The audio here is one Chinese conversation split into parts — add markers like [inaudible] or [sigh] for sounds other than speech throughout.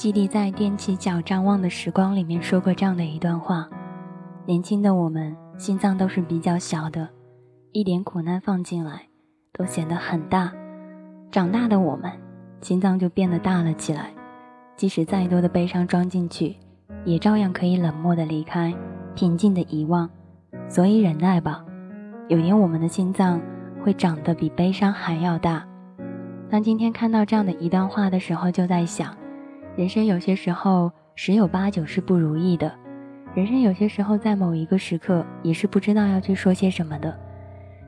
基地在《踮起脚张望的时光》里面说过这样的一段话：年轻的我们心脏都是比较小的，一点苦难放进来都显得很大；长大的我们心脏就变得大了起来，即使再多的悲伤装进去，也照样可以冷漠的离开，平静的遗忘。所以忍耐吧，有天我们的心脏会长得比悲伤还要大。当今天看到这样的一段话的时候，就在想。人生有些时候十有八九是不如意的，人生有些时候在某一个时刻也是不知道要去说些什么的。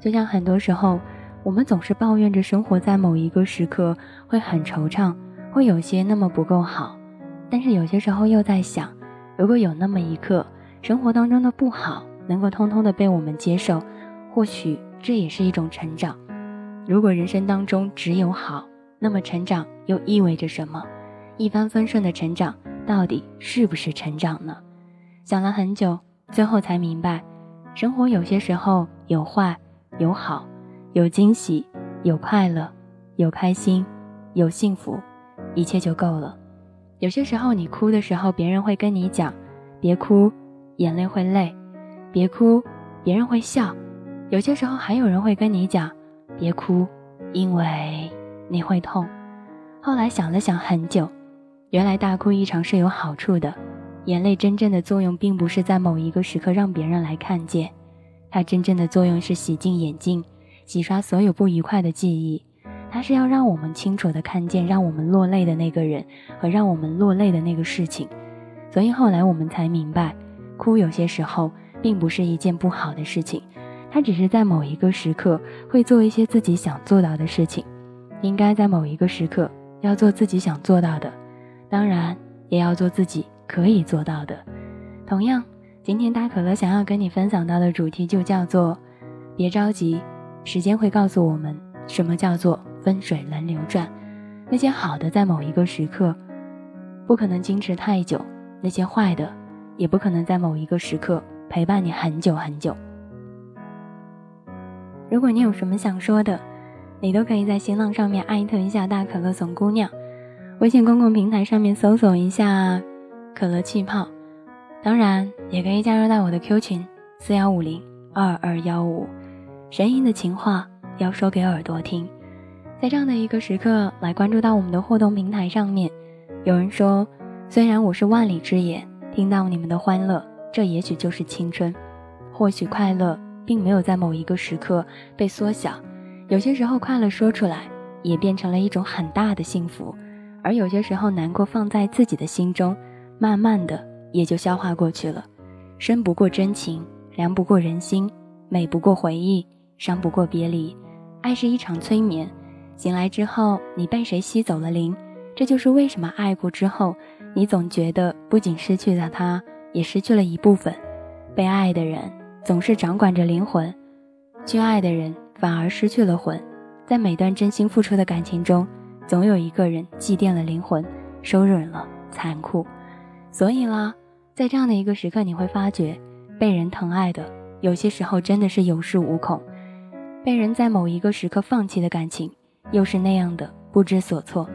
就像很多时候，我们总是抱怨着生活在某一个时刻会很惆怅，会有些那么不够好。但是有些时候又在想，如果有那么一刻，生活当中的不好能够通通的被我们接受，或许这也是一种成长。如果人生当中只有好，那么成长又意味着什么？一帆风顺的成长，到底是不是成长呢？想了很久，最后才明白，生活有些时候有坏有好，有惊喜有快乐，有开心有幸福，一切就够了。有些时候你哭的时候，别人会跟你讲：“别哭，眼泪会累；别哭，别人会笑。”有些时候还有人会跟你讲：“别哭，因为你会痛。”后来想了想很久。原来大哭一场是有好处的，眼泪真正的作用并不是在某一个时刻让别人来看见，它真正的作用是洗净眼睛，洗刷所有不愉快的记忆。它是要让我们清楚的看见让我们落泪的那个人和让我们落泪的那个事情。所以后来我们才明白，哭有些时候并不是一件不好的事情，它只是在某一个时刻会做一些自己想做到的事情，应该在某一个时刻要做自己想做到的。当然，也要做自己可以做到的。同样，今天大可乐想要跟你分享到的主题就叫做“别着急，时间会告诉我们什么叫做分水轮流转”。那些好的，在某一个时刻不可能坚持太久；那些坏的，也不可能在某一个时刻陪伴你很久很久。如果你有什么想说的，你都可以在新浪上面艾特一下大可乐怂姑娘。微信公共平台上面搜索一下“可乐气泡”，当然也可以加入到我的 Q 群四幺五零二二幺五。声音的情话要说给耳朵听，在这样的一个时刻来关注到我们的互动平台上面。有人说，虽然我是万里之眼，听到你们的欢乐，这也许就是青春。或许快乐并没有在某一个时刻被缩小，有些时候快乐说出来也变成了一种很大的幸福。而有些时候，难过放在自己的心中，慢慢的也就消化过去了。深不过真情，凉不过人心，美不过回忆，伤不过别离。爱是一场催眠，醒来之后，你被谁吸走了灵？这就是为什么爱过之后，你总觉得不仅失去了他，也失去了一部分。被爱的人总是掌管着灵魂，去爱的人反而失去了魂。在每段真心付出的感情中。总有一个人祭奠了灵魂，收忍了残酷，所以啦，在这样的一个时刻，你会发觉，被人疼爱的，有些时候真的是有恃无恐；被人在某一个时刻放弃的感情，又是那样的不知所措。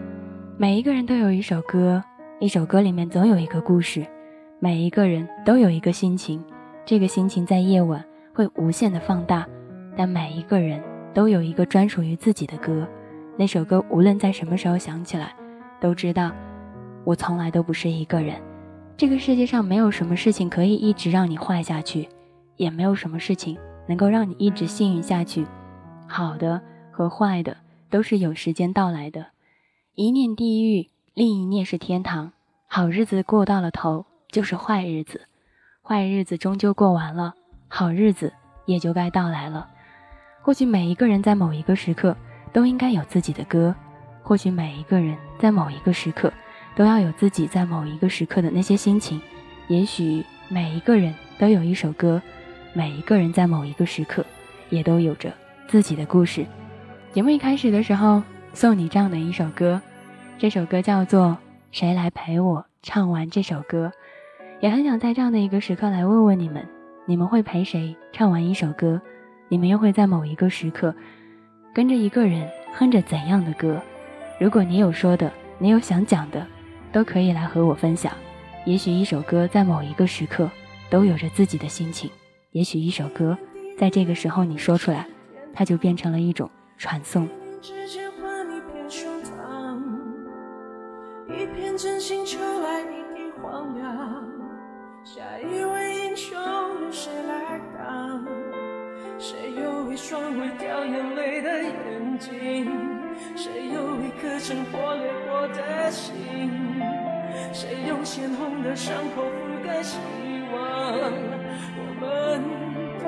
每一个人都有一首歌，一首歌里面总有一个故事；每一个人都有一个心情，这个心情在夜晚会无限的放大。但每一个人都有一个专属于自己的歌。那首歌无论在什么时候想起来，都知道我从来都不是一个人。这个世界上没有什么事情可以一直让你坏下去，也没有什么事情能够让你一直幸运下去。好的和坏的都是有时间到来的，一念地狱，另一念是天堂。好日子过到了头，就是坏日子；坏日子终究过完了，好日子也就该到来了。或许每一个人在某一个时刻。都应该有自己的歌，或许每一个人在某一个时刻，都要有自己在某一个时刻的那些心情。也许每一个人都有一首歌，每一个人在某一个时刻，也都有着自己的故事。节目一开始的时候，送你这样的一首歌，这首歌叫做《谁来陪我唱完这首歌》。也很想在这样的一个时刻来问问你们：你们会陪谁唱完一首歌？你们又会在某一个时刻？跟着一个人哼着怎样的歌？如果你有说的，你有想讲的，都可以来和我分享。也许一首歌在某一个时刻都有着自己的心情，也许一首歌在这个时候你说出来，它就变成了一种传颂。一片真心求来荒凉，下一一双会掉眼泪的眼睛？谁有一颗曾破裂过的心？谁用鲜红的伤口覆盖希望？我们都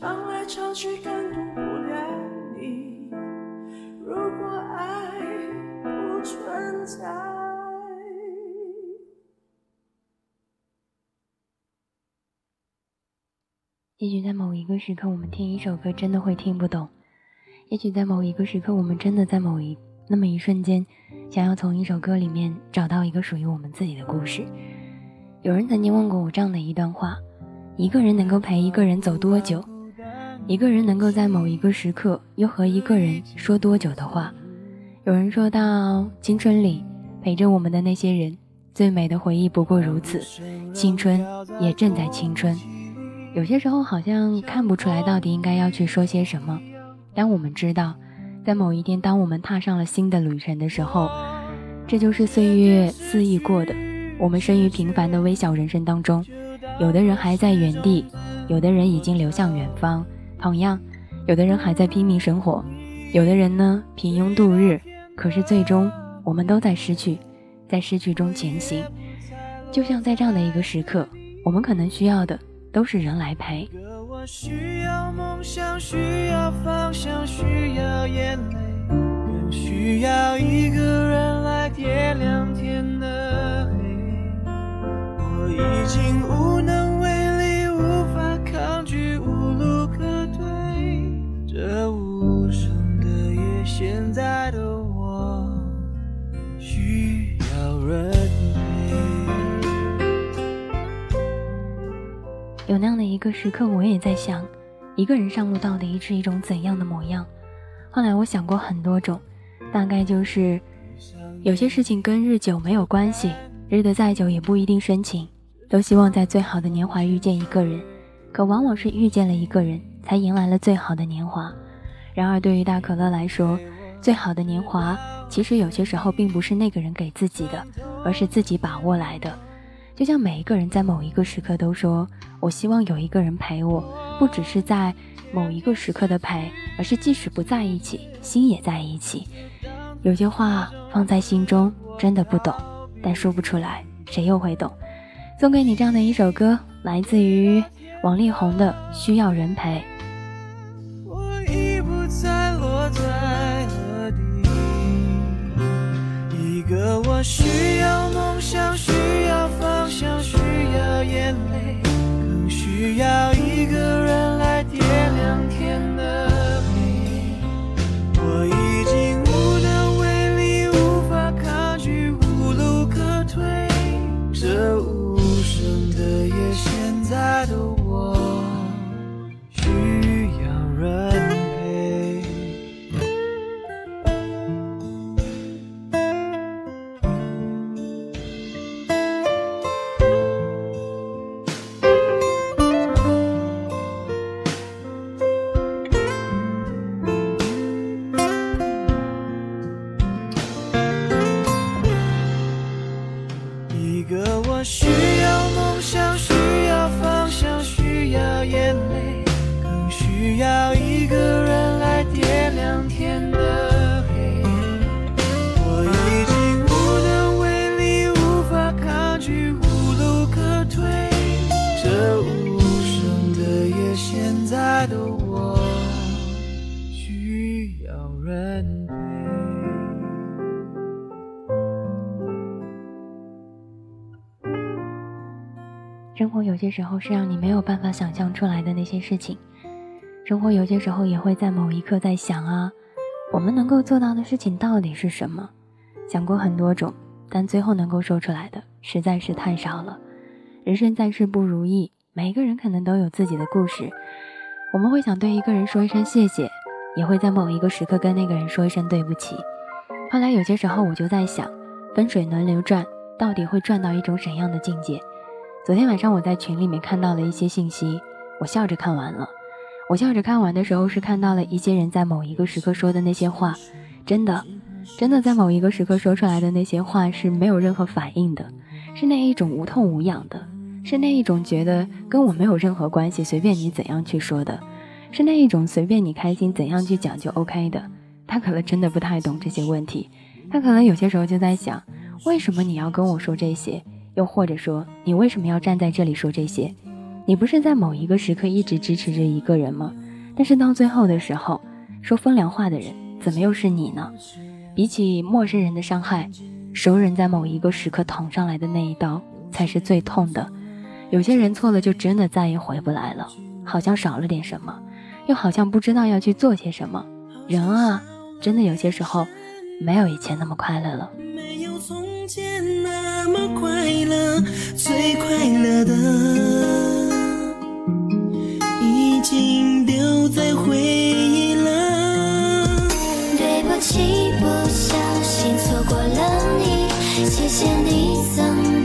唱来唱去更不了你。如果爱不存在也许在某一个时刻，我们听一首歌真的会听不懂；也许在某一个时刻，我们真的在某一那么一瞬间，想要从一首歌里面找到一个属于我们自己的故事。有人曾经问过我这样的一段话：一个人能够陪一个人走多久？一个人能够在某一个时刻又和一个人说多久的话？有人说到青春里陪着我们的那些人，最美的回忆不过如此。青春也正在青春。有些时候好像看不出来到底应该要去说些什么，但我们知道，在某一天，当我们踏上了新的旅程的时候，这就是岁月肆意过的。我们生于平凡的微小人生当中，有的人还在原地，有的人已经流向远方，同样，有的人还在拼命生活，有的人呢平庸度日。可是最终，我们都在失去，在失去中前行。就像在这样的一个时刻，我们可能需要的都是人来陪。需要梦想，需要方向，需要眼泪，更需要一个人来点亮天的黑。我已经无有那样的一个时刻，我也在想，一个人上路到底是一种怎样的模样？后来我想过很多种，大概就是有些事情跟日久没有关系，日得再久也不一定深情。都希望在最好的年华遇见一个人，可往往是遇见了一个人，才迎来了最好的年华。然而对于大可乐来说，最好的年华其实有些时候并不是那个人给自己的，而是自己把握来的。就像每一个人在某一个时刻都说：“我希望有一个人陪我，不只是在某一个时刻的陪，而是即使不在一起，心也在一起。”有些话放在心中，真的不懂，但说不出来，谁又会懂？送给你这样的一首歌，来自于王力宏的《需要人陪》。我已不再落在了地，一个我需要梦想，需要，眼泪，更需要一个人来点亮天的黑。我些时候是让你没有办法想象出来的那些事情，生活有些时候也会在某一刻在想啊，我们能够做到的事情到底是什么？想过很多种，但最后能够说出来的实在是太少了。人生在世不如意，每个人可能都有自己的故事。我们会想对一个人说一声谢谢，也会在某一个时刻跟那个人说一声对不起。后来有些时候我就在想，分水轮流转，到底会转到一种怎样的境界？昨天晚上我在群里面看到了一些信息，我笑着看完了。我笑着看完的时候，是看到了一些人在某一个时刻说的那些话，真的，真的在某一个时刻说出来的那些话是没有任何反应的，是那一种无痛无痒的，是那一种觉得跟我没有任何关系，随便你怎样去说的，是那一种随便你开心怎样去讲就 OK 的。他可能真的不太懂这些问题，他可能有些时候就在想，为什么你要跟我说这些？又或者说，你为什么要站在这里说这些？你不是在某一个时刻一直支持着一个人吗？但是到最后的时候，说风凉话的人怎么又是你呢？比起陌生人的伤害，熟人在某一个时刻捅上来的那一刀才是最痛的。有些人错了就真的再也回不来了，好像少了点什么，又好像不知道要去做些什么。人啊，真的有些时候没有以前那么快乐了。从前那么快乐，最快乐的已经丢在回忆了。对不起，不小心错过了你，谢谢你曾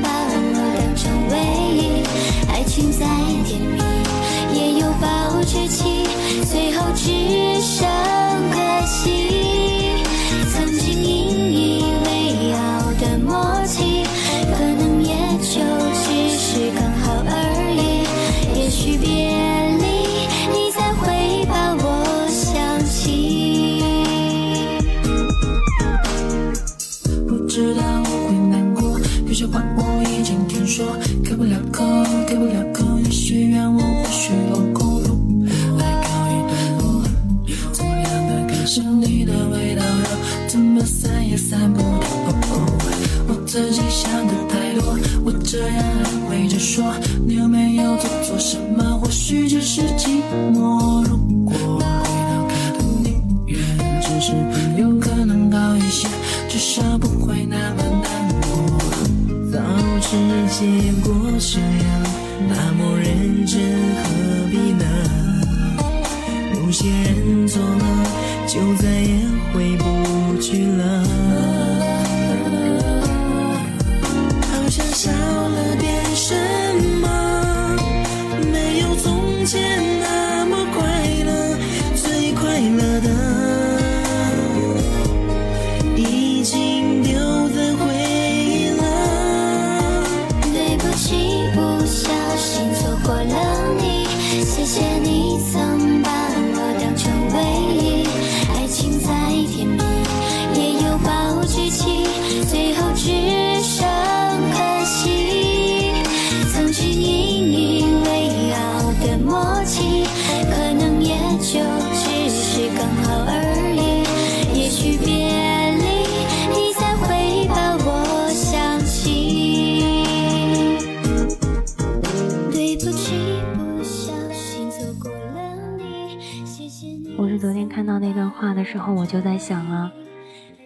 然后，我就在想啊，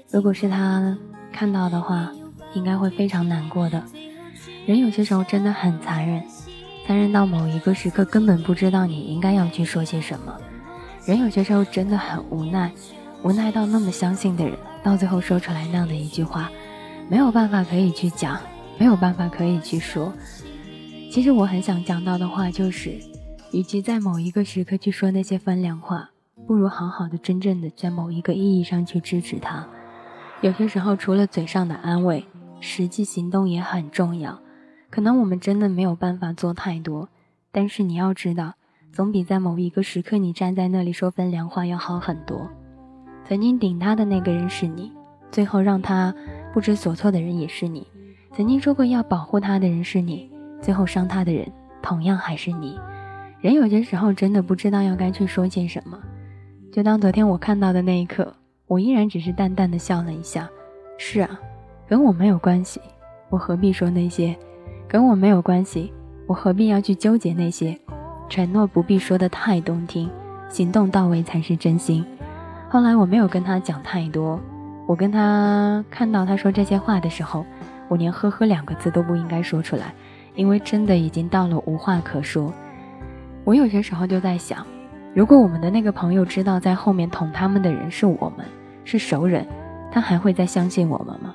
如果是他看到的话，应该会非常难过的。人有些时候真的很残忍，残忍到某一个时刻根本不知道你应该要去说些什么。人有些时候真的很无奈，无奈到那么相信的人，到最后说出来那样的一句话，没有办法可以去讲，没有办法可以去说。其实我很想讲到的话就是，与其在某一个时刻去说那些风凉话，不如好好的、真正的在某一个意义上去支持他。有些时候，除了嘴上的安慰，实际行动也很重要。可能我们真的没有办法做太多，但是你要知道，总比在某一个时刻你站在那里说风凉话要好很多。曾经顶他的那个人是你，最后让他不知所措的人也是你。曾经说过要保护他的人是你，最后伤他的人同样还是你。人有些时候真的不知道要该去说些什么。就当昨天我看到的那一刻，我依然只是淡淡的笑了一下。是啊，跟我没有关系，我何必说那些？跟我没有关系，我何必要去纠结那些？承诺不必说的太动听，行动到位才是真心。后来我没有跟他讲太多，我跟他看到他说这些话的时候，我连呵呵两个字都不应该说出来，因为真的已经到了无话可说。我有些时候就在想，如果我们的那个朋友知道在后面捅他们的人是我们，是熟人，他还会再相信我们吗？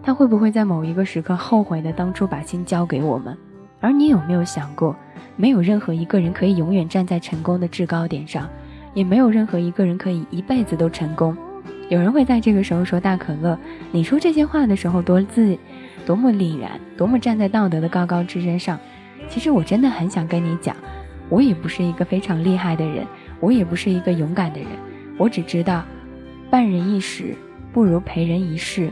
他会不会在某一个时刻后悔的当初把心交给我们？而你有没有想过，没有任何一个人可以永远站在成功的制高点上，也没有任何一个人可以一辈子都成功。有人会在这个时候说大可乐，你说这些话的时候多自，多么凛然，多么站在道德的高高之身上。其实我真的很想跟你讲，我也不是一个非常厉害的人，我也不是一个勇敢的人，我只知道，伴人一时不如陪人一世，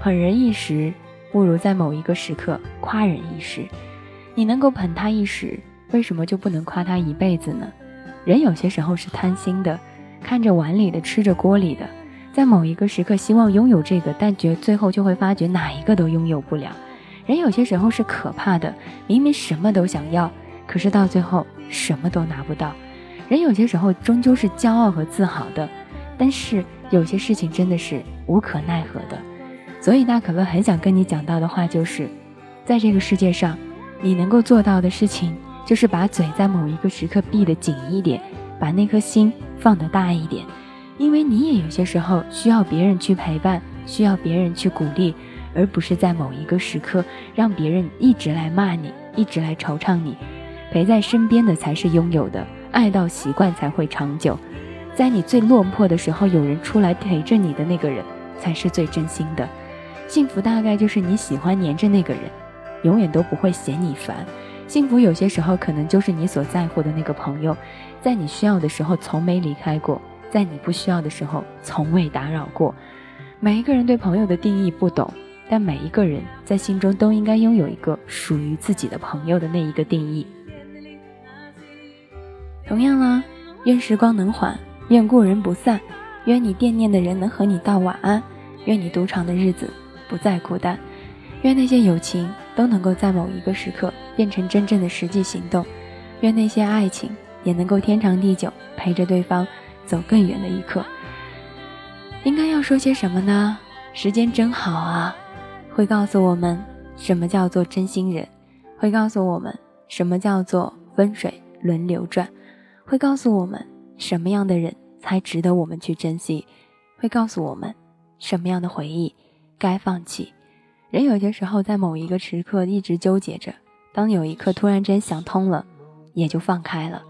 捧人一时不如在某一个时刻夸人一时。你能够捧他一时，为什么就不能夸他一辈子呢？人有些时候是贪心的，看着碗里的，吃着锅里的，在某一个时刻希望拥有这个，但觉最后就会发觉哪一个都拥有不了。人有些时候是可怕的，明明什么都想要，可是到最后什么都拿不到。人有些时候终究是骄傲和自豪的，但是有些事情真的是无可奈何的。所以大可乐很想跟你讲到的话就是，在这个世界上。你能够做到的事情，就是把嘴在某一个时刻闭得紧一点，把那颗心放得大一点，因为你也有些时候需要别人去陪伴，需要别人去鼓励，而不是在某一个时刻让别人一直来骂你，一直来惆怅你。陪在身边的才是拥有的，爱到习惯才会长久。在你最落魄的时候，有人出来陪着你的那个人，才是最真心的。幸福大概就是你喜欢黏着那个人。永远都不会嫌你烦，幸福有些时候可能就是你所在乎的那个朋友，在你需要的时候从没离开过，在你不需要的时候从未打扰过。每一个人对朋友的定义不懂，但每一个人在心中都应该拥有一个属于自己的朋友的那一个定义。同样啦，愿时光能缓，愿故人不散，愿你惦念的人能和你道晚安，愿你独长的日子不再孤单，愿那些友情都能够在某一个时刻变成真正的实际行动，愿那些爱情也能够天长地久，陪着对方走更远的一刻。应该要说些什么呢？时间真好啊，会告诉我们什么叫做真心人，会告诉我们什么叫做风水轮流转。会告诉我们什么样的人才值得我们去珍惜，会告诉我们什么样的回忆该放弃。人有些时候在某一个时刻一直纠结着，当有一刻突然间想通了，也就放开了。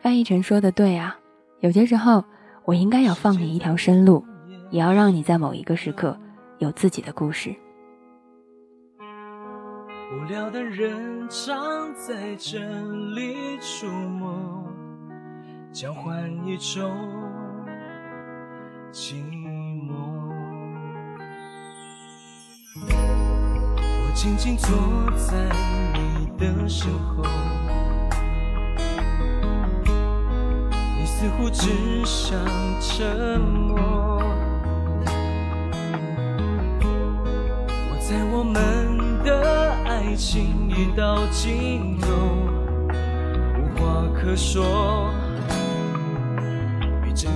范逸臣说的对啊，有些时候我应该要放你一条生路，也要让你在某一个时刻有自己的故事。无聊的人常在这里出没。交换一种寂寞。我静静坐在你的身后，你似乎只想沉默。我在我们的爱情已到尽头，无话可说。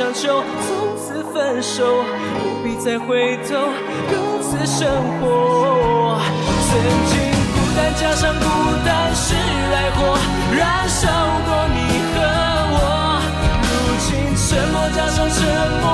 要强求，从此分手，不必再回头，各自生活。曾经孤单加上孤单是爱火，燃烧过你和我。如今沉默加上沉默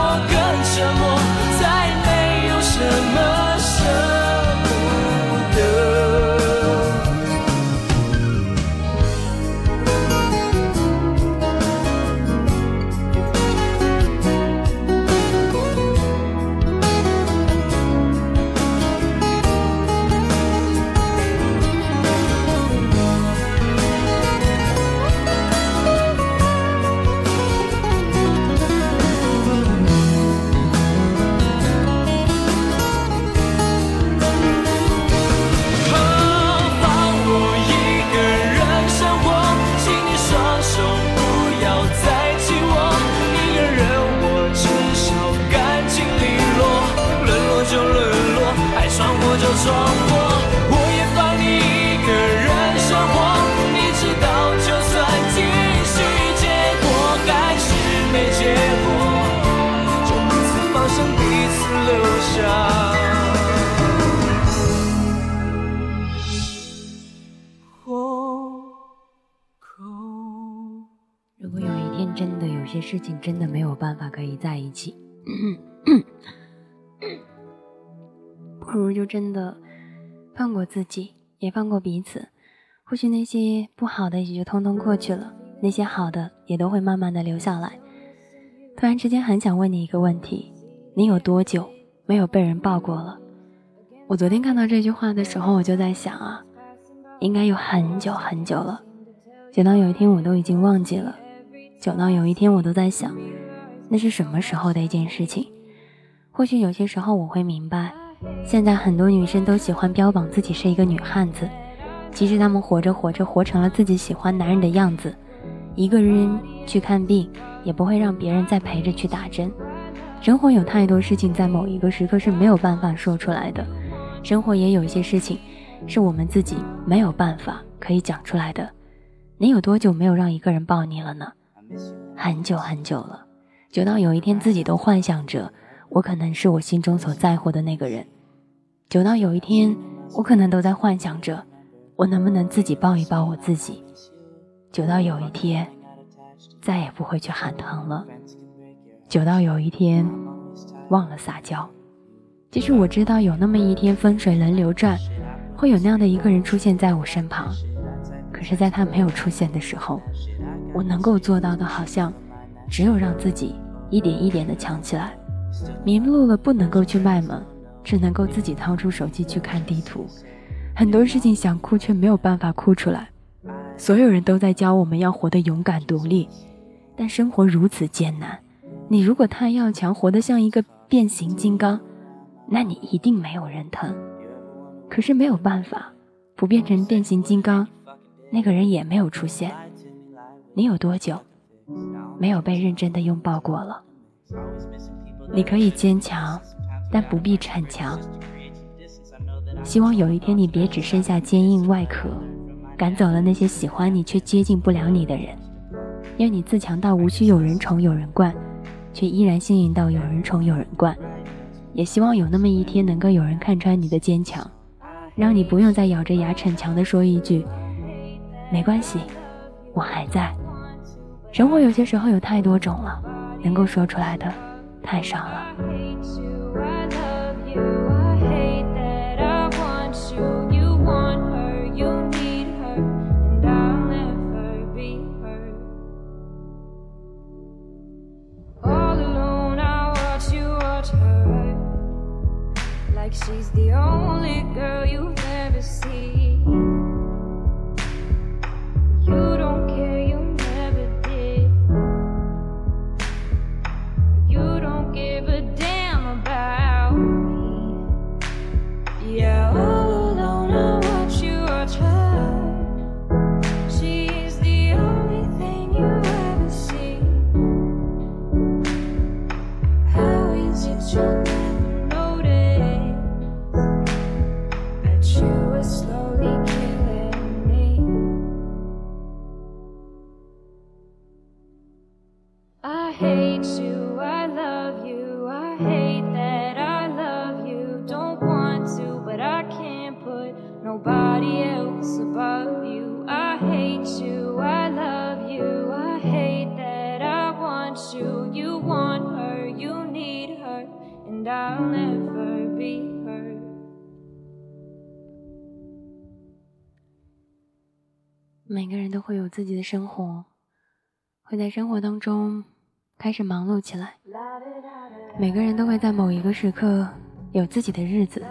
可以在一起，[coughs] 不如就真的放过自己，也放过彼此。或许那些不好的也就通通过去了，那些好的也都会慢慢的留下来。突然之间很想问你一个问题：你有多久没有被人抱过了？我昨天看到这句话的时候，我就在想啊，应该有很久很久了。久到有一天我都已经忘记了，久到有一天我都在想，那是什么时候的一件事情？或许有些时候我会明白，现在很多女生都喜欢标榜自己是一个女汉子。其实她们活着活着，活成了自己喜欢男人的样子。一个人去看病，也不会让别人再陪着去打针。生活有太多事情，在某一个时刻是没有办法说出来的。生活也有一些事情，是我们自己没有办法可以讲出来的。你有多久没有让一个人抱你了呢？很久很久了，久到有一天自己都幻想着，我可能是我心中所在乎的那个人。久到有一天，我可能都在幻想着。我能不能自己抱一抱我自己？久到有一天，再也不会去喊疼了。久到有一天，忘了撒娇。其实我知道有那么一天，风水轮流转，会有那样的一个人出现在我身旁。可是，在他没有出现的时候，我能够做到的，好像只有让自己一点一点的强起来。迷路了，不能够去卖萌，只能够自己掏出手机去看地图。很多事情想哭却没有办法哭出来，所有人都在教我们要活得勇敢独立，但生活如此艰难。你如果太要强，活得像一个变形金刚，那你一定没有人疼。可是没有办法，不变成变形金刚，那个人也没有出现。你有多久没有被认真的拥抱过了？你可以坚强，但不必逞强。希望有一天你别只剩下坚硬外壳，赶走了那些喜欢你却接近不了你的人，愿你自强到无需有人宠有人惯，却依然幸运到有人宠有人惯。也希望有那么一天能够有人看穿你的坚强，让你不用再咬着牙逞强的说一句没关系，我还在。生活有些时候有太多种了，能够说出来的太少了。She's the only 有自己的生活，会在生活当中开始忙碌起来。每个人都会在某一个时刻有自己的日子，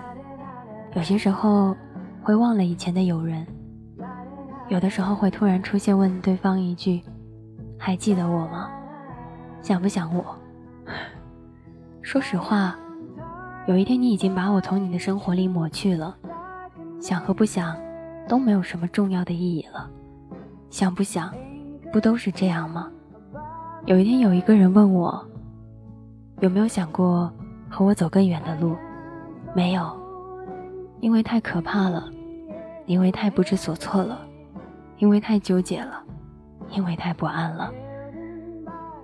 有些时候会忘了以前的友人，有的时候会突然出现问对方一句：“还记得我吗？想不想我？” [laughs] 说实话，有一天你已经把我从你的生活里抹去了，想和不想都没有什么重要的意义了。想不想，不都是这样吗？有一天有一个人问我，有没有想过和我走更远的路？没有，因为太可怕了，因为太不知所措了，因为太纠结了，因为太不安了。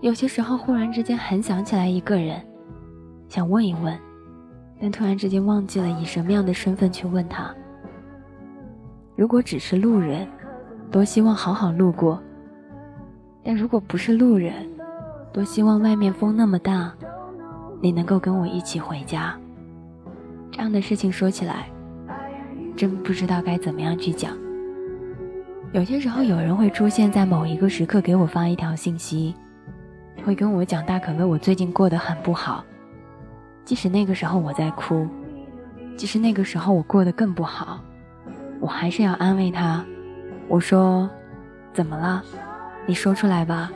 有些时候忽然之间很想起来一个人，想问一问，但突然之间忘记了以什么样的身份去问他。如果只是路人。多希望好好路过，但如果不是路人，多希望外面风那么大，你能够跟我一起回家。这样的事情说起来，真不知道该怎么样去讲。有些时候，有人会出现在某一个时刻给我发一条信息，会跟我讲大可乐，我最近过得很不好。即使那个时候我在哭，即使那个时候我过得更不好，我还是要安慰他。我说：“怎么了？你说出来吧。”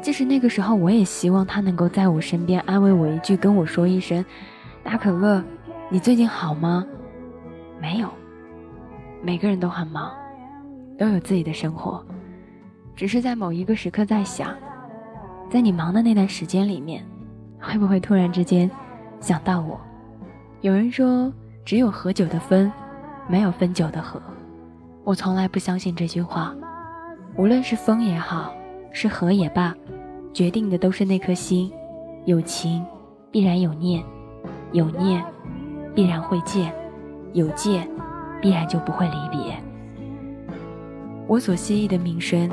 即使那个时候，我也希望他能够在我身边安慰我一句，跟我说一声：“大可乐，你最近好吗？”没有，每个人都很忙，都有自己的生活，只是在某一个时刻在想，在你忙的那段时间里面，会不会突然之间想到我？有人说，只有合久的分，没有分久的合。我从来不相信这句话，无论是风也好，是河也罢，决定的都是那颗心。有情必然有念，有念必然会见，有见必然就不会离别。我所希冀的名声，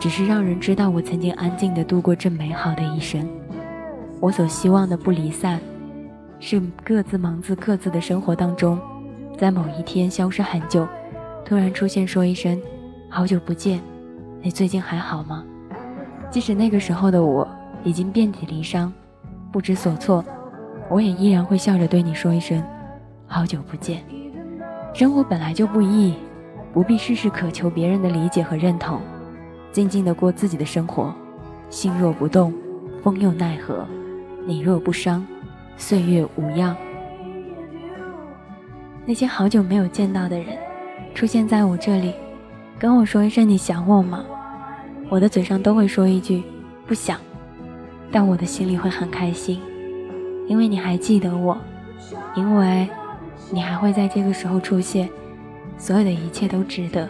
只是让人知道我曾经安静的度过这美好的一生。我所希望的不离散，是各自忙自各自的生活当中，在某一天消失很久。突然出现，说一声“好久不见”，你最近还好吗？即使那个时候的我已经遍体鳞伤，不知所措，我也依然会笑着对你说一声“好久不见”。生活本来就不易，不必事事渴求别人的理解和认同，静静的过自己的生活。心若不动，风又奈何？你若不伤，岁月无恙。那些好久没有见到的人。出现在我这里，跟我说一声你想我吗？我的嘴上都会说一句不想，但我的心里会很开心，因为你还记得我，因为你还会在这个时候出现，所有的一切都值得。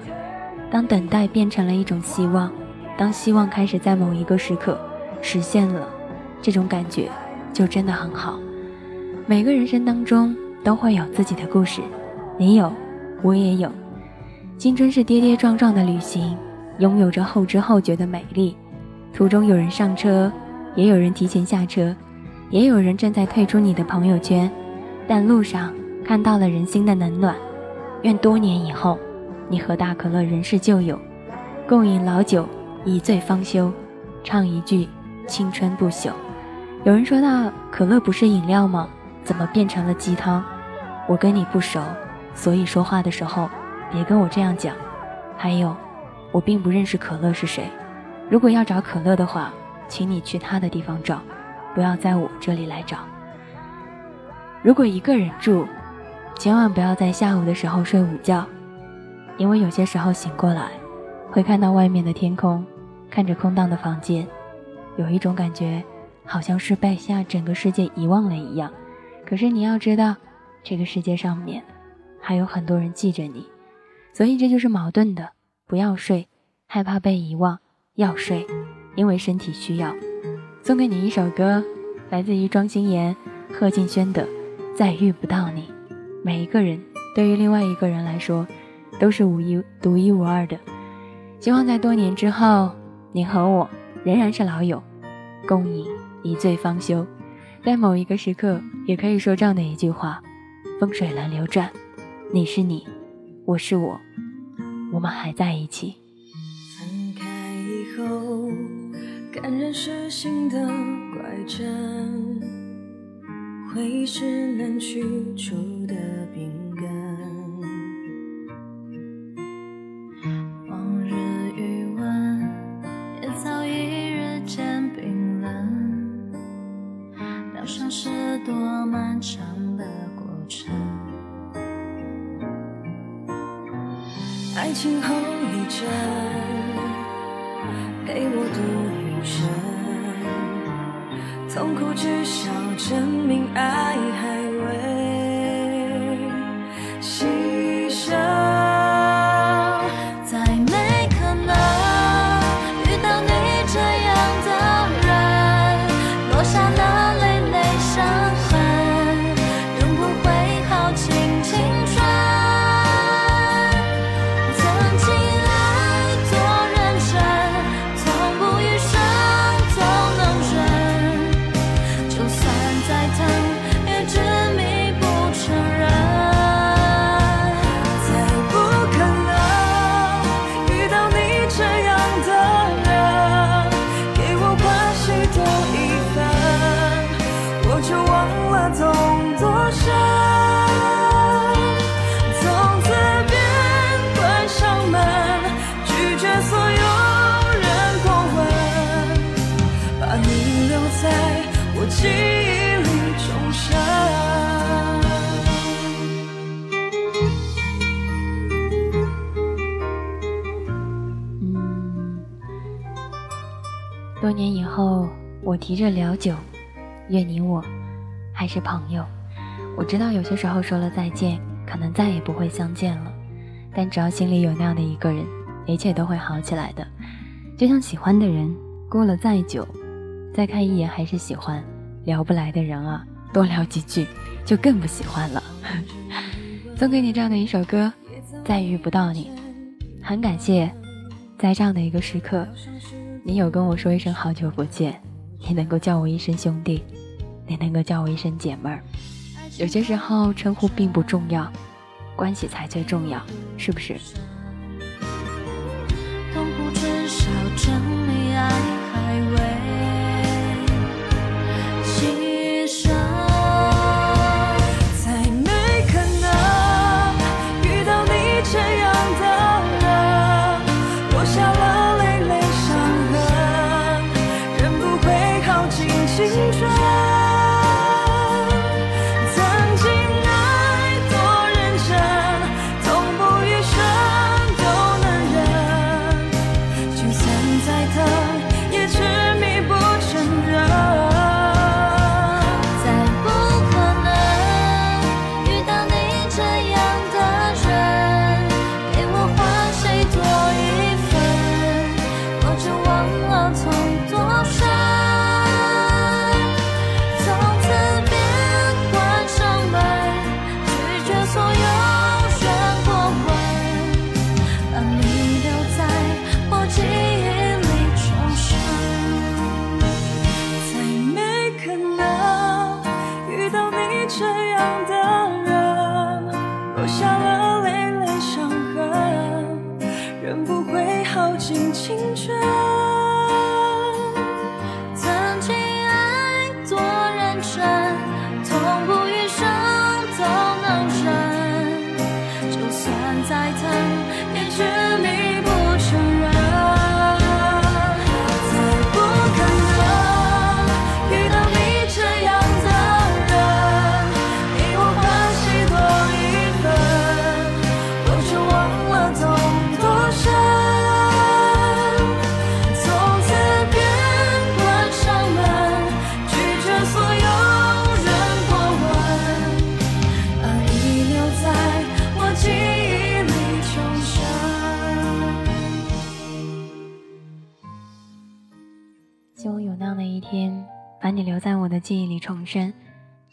当等待变成了一种希望，当希望开始在某一个时刻实现了，这种感觉就真的很好。每个人生当中都会有自己的故事，你有，我也有。青春是跌跌撞撞的旅行，拥有着后知后觉的美丽。途中有人上车，也有人提前下车，也有人正在退出你的朋友圈，但路上看到了人心的冷暖。愿多年以后，你和大可乐仍是旧友，共饮老酒，一醉方休，唱一句青春不朽。有人说到可乐不是饮料吗？怎么变成了鸡汤？我跟你不熟，所以说话的时候。别跟我这样讲。还有，我并不认识可乐是谁。如果要找可乐的话，请你去他的地方找，不要在我这里来找。如果一个人住，千万不要在下午的时候睡午觉，因为有些时候醒过来，会看到外面的天空，看着空荡的房间，有一种感觉，好像是被下整个世界遗忘了一样。可是你要知道，这个世界上面还有很多人记着你。所以这就是矛盾的，不要睡，害怕被遗忘；要睡，因为身体需要。送给你一首歌，来自于庄心妍、贺敬轩的《再遇不到你》。每一个人对于另外一个人来说，都是无一独一无二的。希望在多年之后，你和我仍然是老友，共饮一醉方休。在某一个时刻，也可以说这样的一句话：风水轮流转，你是你。我是我，我们还在一起。分开以后，感染是心的怪症，回忆是难去除的病根。往日余温也早已日渐冰冷，疗伤是多漫长爱情后遗症，陪我度余生，痛苦至少证明爱还提着聊酒，愿你我还是朋友。我知道有些时候说了再见，可能再也不会相见了，但只要心里有那样的一个人，一切都会好起来的。就像喜欢的人，过了再久，再看一眼还是喜欢；聊不来的人啊，多聊几句就更不喜欢了。[laughs] 送给你这样的一首歌，再遇不到你，很感谢，在这样的一个时刻，你有跟我说一声好久不见，你能够叫我一声兄弟，你能够叫我一声姐妹儿。有些时候称呼并不重要，关系才最重要，是不是？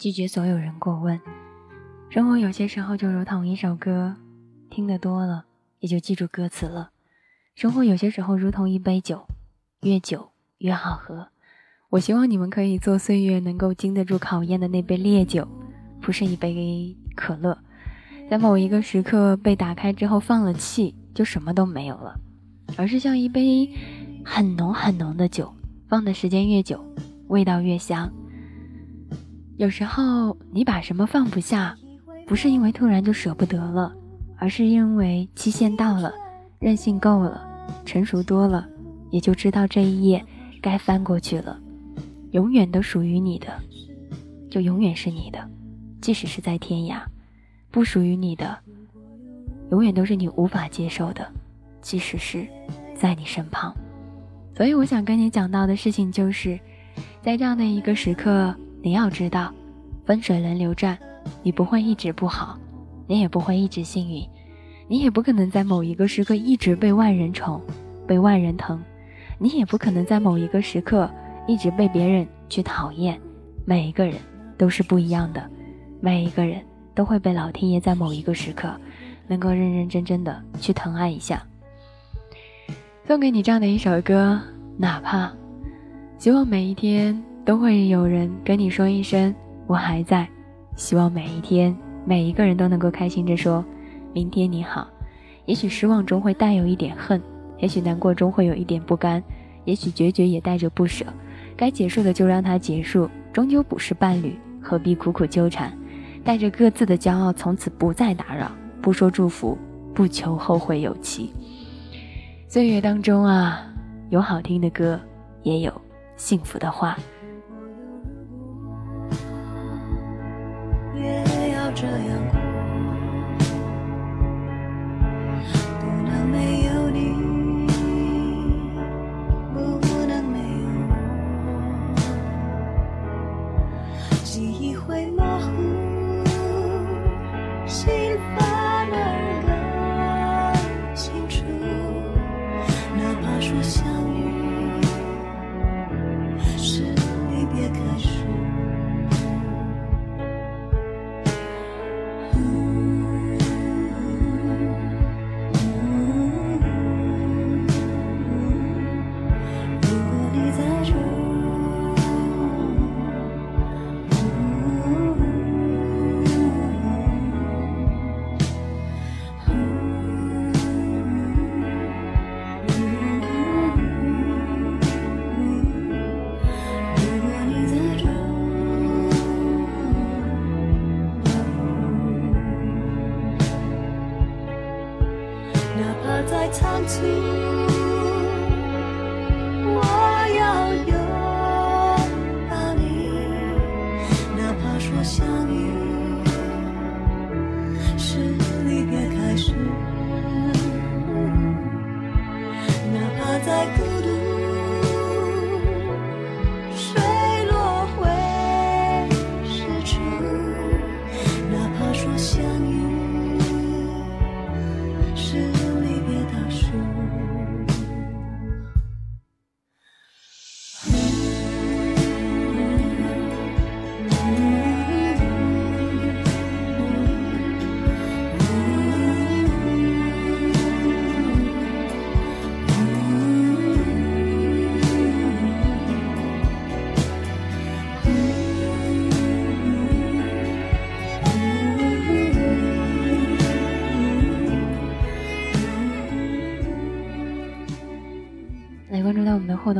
拒绝所有人过问。生活有些时候就如同一首歌，听得多了也就记住歌词了。生活有些时候如同一杯酒，越久越好喝。我希望你们可以做岁月能够经得住考验的那杯烈酒，不是一杯可乐，在某一个时刻被打开之后放了气，就什么都没有了，而是像一杯很浓很浓的酒。放的时间越久，味道越香。有时候你把什么放不下，不是因为突然就舍不得了，而是因为期限到了，任性够了，成熟多了，也就知道这一页该翻过去了。永远都属于你的，就永远是你的，即使是在天涯；不属于你的，永远都是你无法接受的，即使是在你身旁。所以我想跟你讲到的事情就是，在这样的一个时刻，你要知道，风水轮流转，你不会一直不好，你也不会一直幸运，你也不可能在某一个时刻一直被万人宠，被万人疼，你也不可能在某一个时刻一直被别人去讨厌。每一个人都是不一样的，每一个人都会被老天爷在某一个时刻，能够认认真真的去疼爱一下。送给你这样的一首歌，哪怕，希望每一天都会有人跟你说一声我还在，希望每一天每一个人都能够开心着说，明天你好。也许失望中会带有一点恨，也许难过中会有一点不甘，也许决绝也带着不舍。该结束的就让它结束，终究不是伴侣，何必苦苦纠缠？带着各自的骄傲，从此不再打扰，不说祝福，不求后会有期。岁月当中啊，有好听的歌，也有幸福的话。也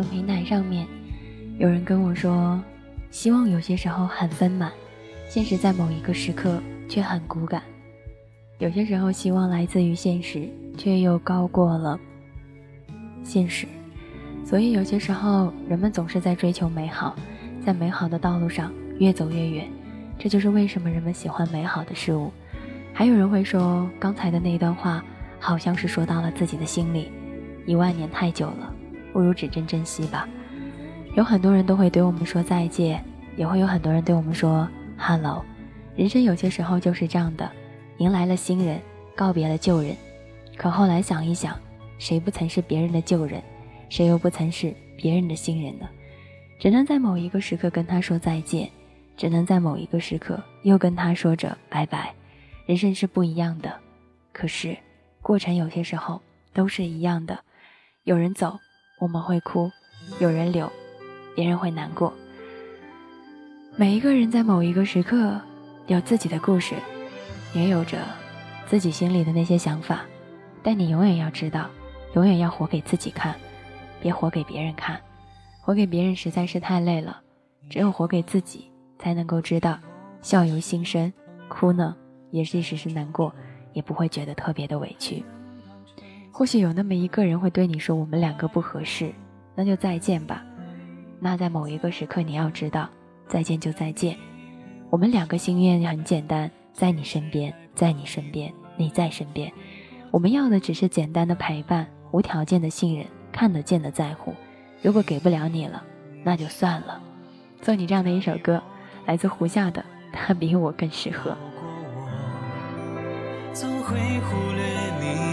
的平台上面，有人跟我说，希望有些时候很丰满，现实在某一个时刻却很骨感；有些时候希望来自于现实，却又高过了现实。所以有些时候，人们总是在追求美好，在美好的道路上越走越远。这就是为什么人们喜欢美好的事物。还有人会说，刚才的那段话好像是说到了自己的心里，一万年太久了。不如只真珍惜吧。有很多人都会对我们说再见，也会有很多人对我们说 “hello”。人生有些时候就是这样的，迎来了新人，告别了旧人。可后来想一想，谁不曾是别人的旧人，谁又不曾是别人的新人呢？只能在某一个时刻跟他说再见，只能在某一个时刻又跟他说着拜拜。人生是不一样的，可是过程有些时候都是一样的。有人走。我们会哭，有人留，别人会难过。每一个人在某一个时刻有自己的故事，也有着自己心里的那些想法。但你永远要知道，永远要活给自己看，别活给别人看。活给别人实在是太累了，只有活给自己，才能够知道笑由心生。哭呢，也即使是难过，也不会觉得特别的委屈。或许有那么一个人会对你说：“我们两个不合适，那就再见吧。”那在某一个时刻，你要知道，再见就再见。我们两个心愿很简单，在你身边，在你身边，你在身边。我们要的只是简单的陪伴，无条件的信任，看得见的在乎。如果给不了你了，那就算了。送你这样的一首歌，来自胡夏的《他比我更适合》。总会忽略你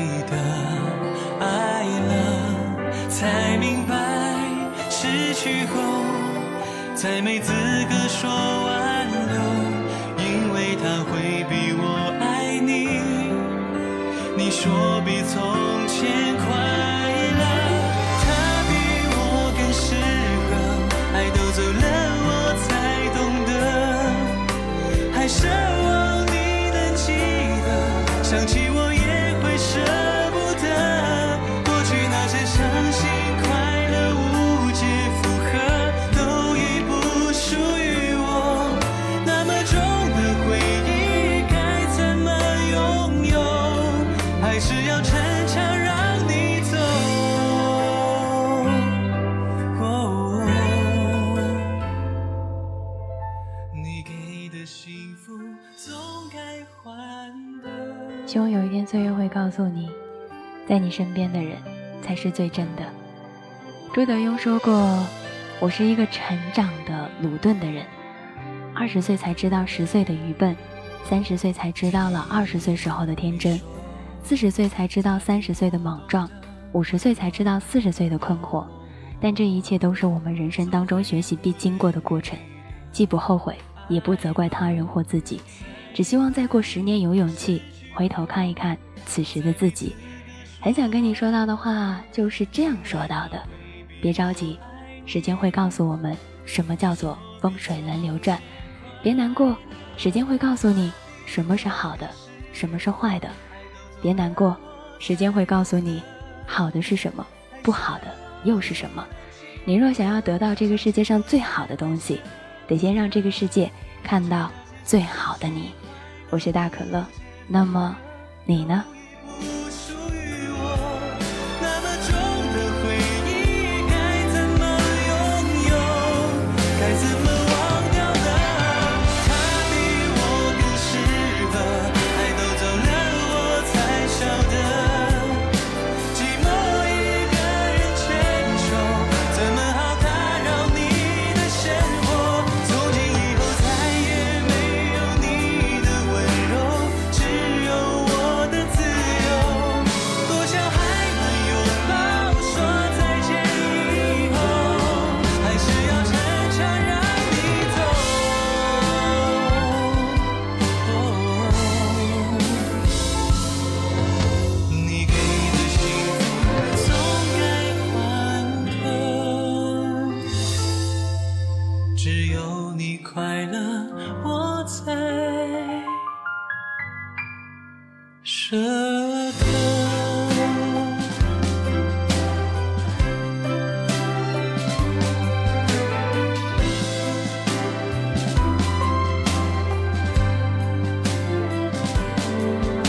才明白失去后再没资格说挽留，因为他会比我爱你。你说比从前快乐，他比我更适合，爱都走了告诉你，在你身边的人才是最真的。朱德庸说过：“我是一个成长的鲁钝的人，二十岁才知道十岁的愚笨，三十岁才知道了二十岁时候的天真，四十岁才知道三十岁的莽撞，五十岁才知道四十岁的困惑。但这一切都是我们人生当中学习必经过的过程，既不后悔，也不责怪他人或自己，只希望再过十年有勇气回头看一看此时的自己。很想跟你说到的话就是这样说到的：别着急，时间会告诉我们什么叫做风水轮流转；别难过。时间会告诉你什么是好的，什么是坏的。别难过，时间会告诉你好的是什么，不好的又是什么。你若想要得到这个世界上最好的东西，得先让这个世界看到最好的你。我是大可乐，那么你呢？